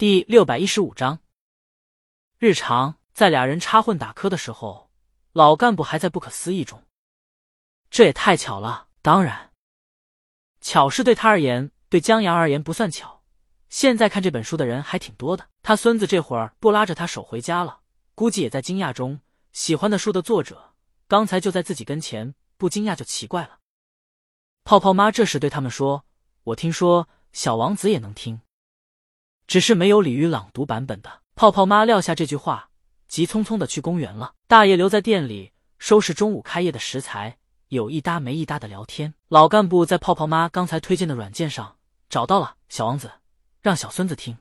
第六百一十五章，日常在俩人插混打磕的时候，老干部还在不可思议中。这也太巧了，当然，巧是对他而言，对江阳而言不算巧。现在看这本书的人还挺多的，他孙子这会儿不拉着他手回家了，估计也在惊讶中。喜欢的书的作者刚才就在自己跟前，不惊讶就奇怪了。泡泡妈这时对他们说：“我听说小王子也能听。”只是没有鲤鱼朗读版本的。泡泡妈撂下这句话，急匆匆的去公园了。大爷留在店里收拾中午开业的食材，有一搭没一搭的聊天。老干部在泡泡妈刚才推荐的软件上找到了《小王子》，让小孙子听。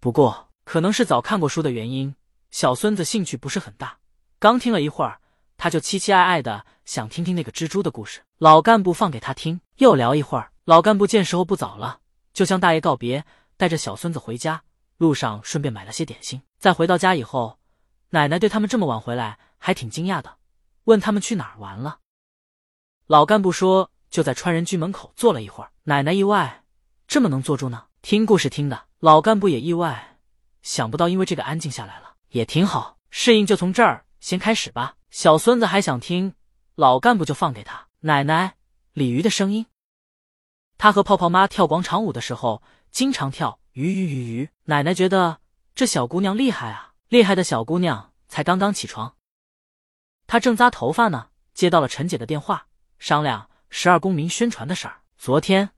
不过可能是早看过书的原因，小孙子兴趣不是很大。刚听了一会儿，他就期期艾艾的想听听那个蜘蛛的故事。老干部放给他听，又聊一会儿。老干部见时候不早了，就向大爷告别。带着小孙子回家，路上顺便买了些点心。在回到家以后，奶奶对他们这么晚回来还挺惊讶的，问他们去哪儿玩了。老干部说就在川人居门口坐了一会儿。奶奶意外，这么能坐住呢？听故事听的。老干部也意外，想不到因为这个安静下来了，也挺好，适应就从这儿先开始吧。小孙子还想听，老干部就放给他。奶奶，鲤鱼的声音。他和泡泡妈跳广场舞的时候。经常跳鱼鱼鱼鱼，奶奶觉得这小姑娘厉害啊！厉害的小姑娘才刚刚起床，她正扎头发呢，接到了陈姐的电话，商量十二公民宣传的事儿。昨天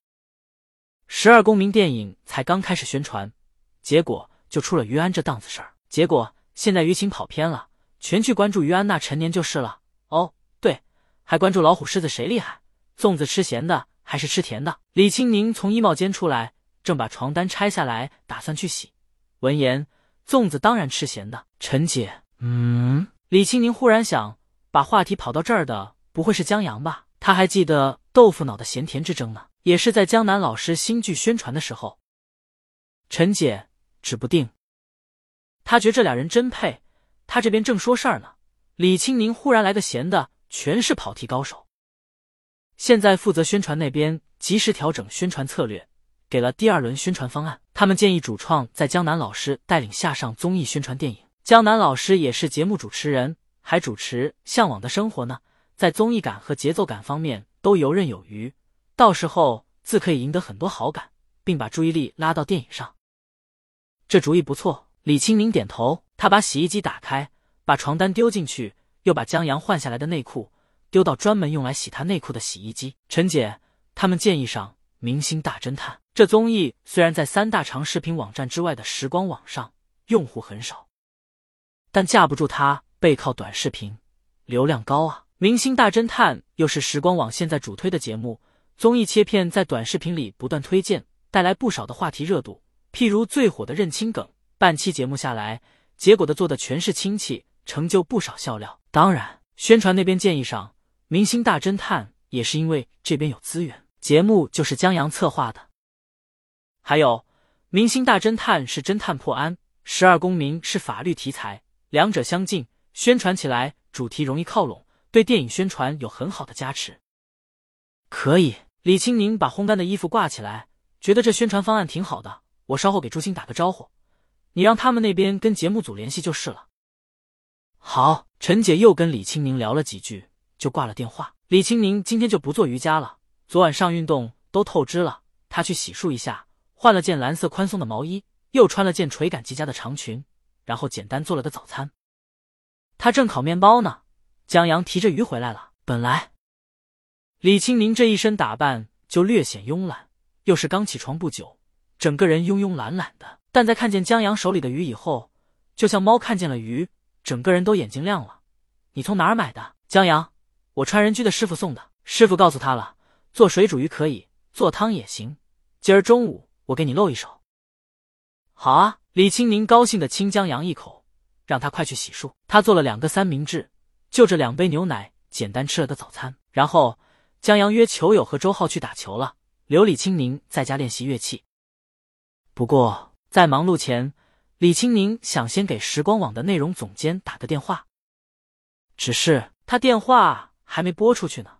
十二公民电影才刚开始宣传，结果就出了于安这档子事儿。结果现在舆情跑偏了，全去关注于安那陈年就是了。哦，对，还关注老虎狮子谁厉害，粽子吃咸的还是吃甜的？李青宁从衣帽间出来。正把床单拆下来，打算去洗。闻言，粽子当然吃咸的。陈姐，嗯，李青宁忽然想，把话题跑到这儿的不会是江阳吧？他还记得豆腐脑的咸甜之争呢，也是在江南老师新剧宣传的时候。陈姐，指不定。他觉这俩人真配。他这边正说事儿呢，李青宁忽然来个闲的，全是跑题高手。现在负责宣传那边及时调整宣传策略。给了第二轮宣传方案，他们建议主创在江南老师带领下上综艺宣传电影。江南老师也是节目主持人，还主持《向往的生活》呢，在综艺感和节奏感方面都游刃有余，到时候自可以赢得很多好感，并把注意力拉到电影上。这主意不错，李青明点头。他把洗衣机打开，把床单丢进去，又把江阳换下来的内裤丢到专门用来洗他内裤的洗衣机。陈姐，他们建议上《明星大侦探》。这综艺虽然在三大长视频网站之外的时光网上用户很少，但架不住它背靠短视频，流量高啊！明星大侦探又是时光网现在主推的节目，综艺切片在短视频里不断推荐，带来不少的话题热度。譬如最火的认亲梗，半期节目下来，结果的做的全是亲戚，成就不少笑料。当然，宣传那边建议上明星大侦探，也是因为这边有资源，节目就是江阳策划的。还有，《明星大侦探》是侦探破案，《十二公民》是法律题材，两者相近，宣传起来主题容易靠拢，对电影宣传有很好的加持。可以，李青宁把烘干的衣服挂起来，觉得这宣传方案挺好的。我稍后给朱星打个招呼，你让他们那边跟节目组联系就是了。好，陈姐又跟李青宁聊了几句，就挂了电话。李青宁今天就不做瑜伽了，昨晚上运动都透支了，他去洗漱一下。换了件蓝色宽松的毛衣，又穿了件垂感极佳的长裙，然后简单做了个早餐。他正烤面包呢，江阳提着鱼回来了。本来李青宁这一身打扮就略显慵懒，又是刚起床不久，整个人慵慵懒懒的。但在看见江阳手里的鱼以后，就像猫看见了鱼，整个人都眼睛亮了。你从哪儿买的？江阳，我川人居的师傅送的。师傅告诉他了，做水煮鱼可以，做汤也行。今儿中午。我给你露一手，好啊！李青宁高兴的亲江阳一口，让他快去洗漱。他做了两个三明治，就着两杯牛奶，简单吃了个早餐。然后江阳约球友和周浩去打球了，留李青宁在家练习乐器。不过在忙碌前，李青宁想先给时光网的内容总监打个电话，只是他电话还没拨出去呢，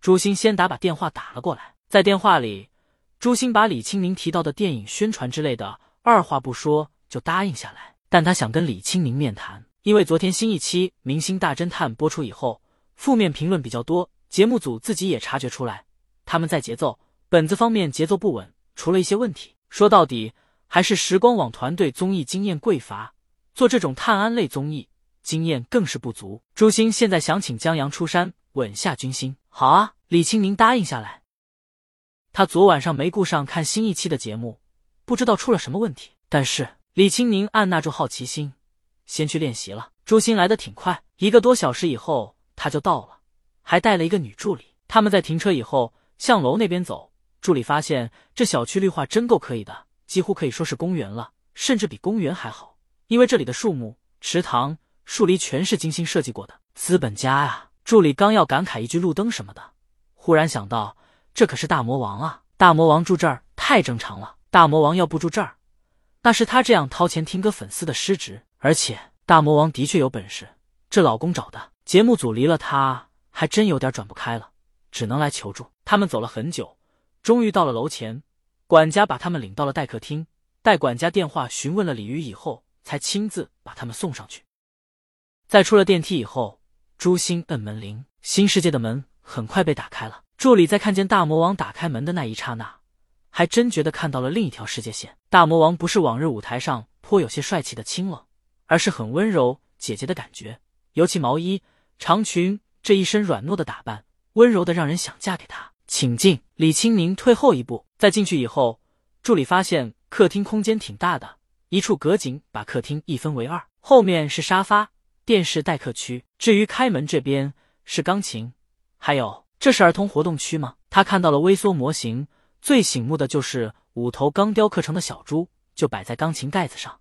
朱星先打把电话打了过来，在电话里。朱星把李青宁提到的电影宣传之类的二话不说就答应下来。但他想跟李青宁面谈，因为昨天新一期《明星大侦探》播出以后，负面评论比较多，节目组自己也察觉出来，他们在节奏、本子方面节奏不稳，出了一些问题。说到底，还是时光网团队综艺经验匮乏，做这种探案类综艺经验更是不足。朱星现在想请江阳出山稳下军心，好啊，李青宁答应下来。他昨晚上没顾上看新一期的节目，不知道出了什么问题。但是李青宁按捺住好奇心，先去练习了。朱星来的挺快，一个多小时以后他就到了，还带了一个女助理。他们在停车以后向楼那边走，助理发现这小区绿化真够可以的，几乎可以说是公园了，甚至比公园还好，因为这里的树木、池塘、树篱全是精心设计过的。资本家啊！助理刚要感慨一句路灯什么的，忽然想到。这可是大魔王啊！大魔王住这儿太正常了。大魔王要不住这儿，那是他这样掏钱听歌粉丝的失职。而且大魔王的确有本事，这老公找的节目组离了他，还真有点转不开了，只能来求助。他们走了很久，终于到了楼前，管家把他们领到了待客厅。待管家电话询问了鲤鱼以后，才亲自把他们送上去。在出了电梯以后，朱星摁门铃，新世界的门很快被打开了。助理在看见大魔王打开门的那一刹那，还真觉得看到了另一条世界线。大魔王不是往日舞台上颇有些帅气的清冷，而是很温柔姐姐的感觉。尤其毛衣、长裙这一身软糯的打扮，温柔的让人想嫁给他。请进。李青宁退后一步，在进去以后，助理发现客厅空间挺大的，一处隔景把客厅一分为二，后面是沙发、电视待客区，至于开门这边是钢琴，还有。这是儿童活动区吗？他看到了微缩模型，最醒目的就是五头刚雕刻成的小猪，就摆在钢琴盖子上。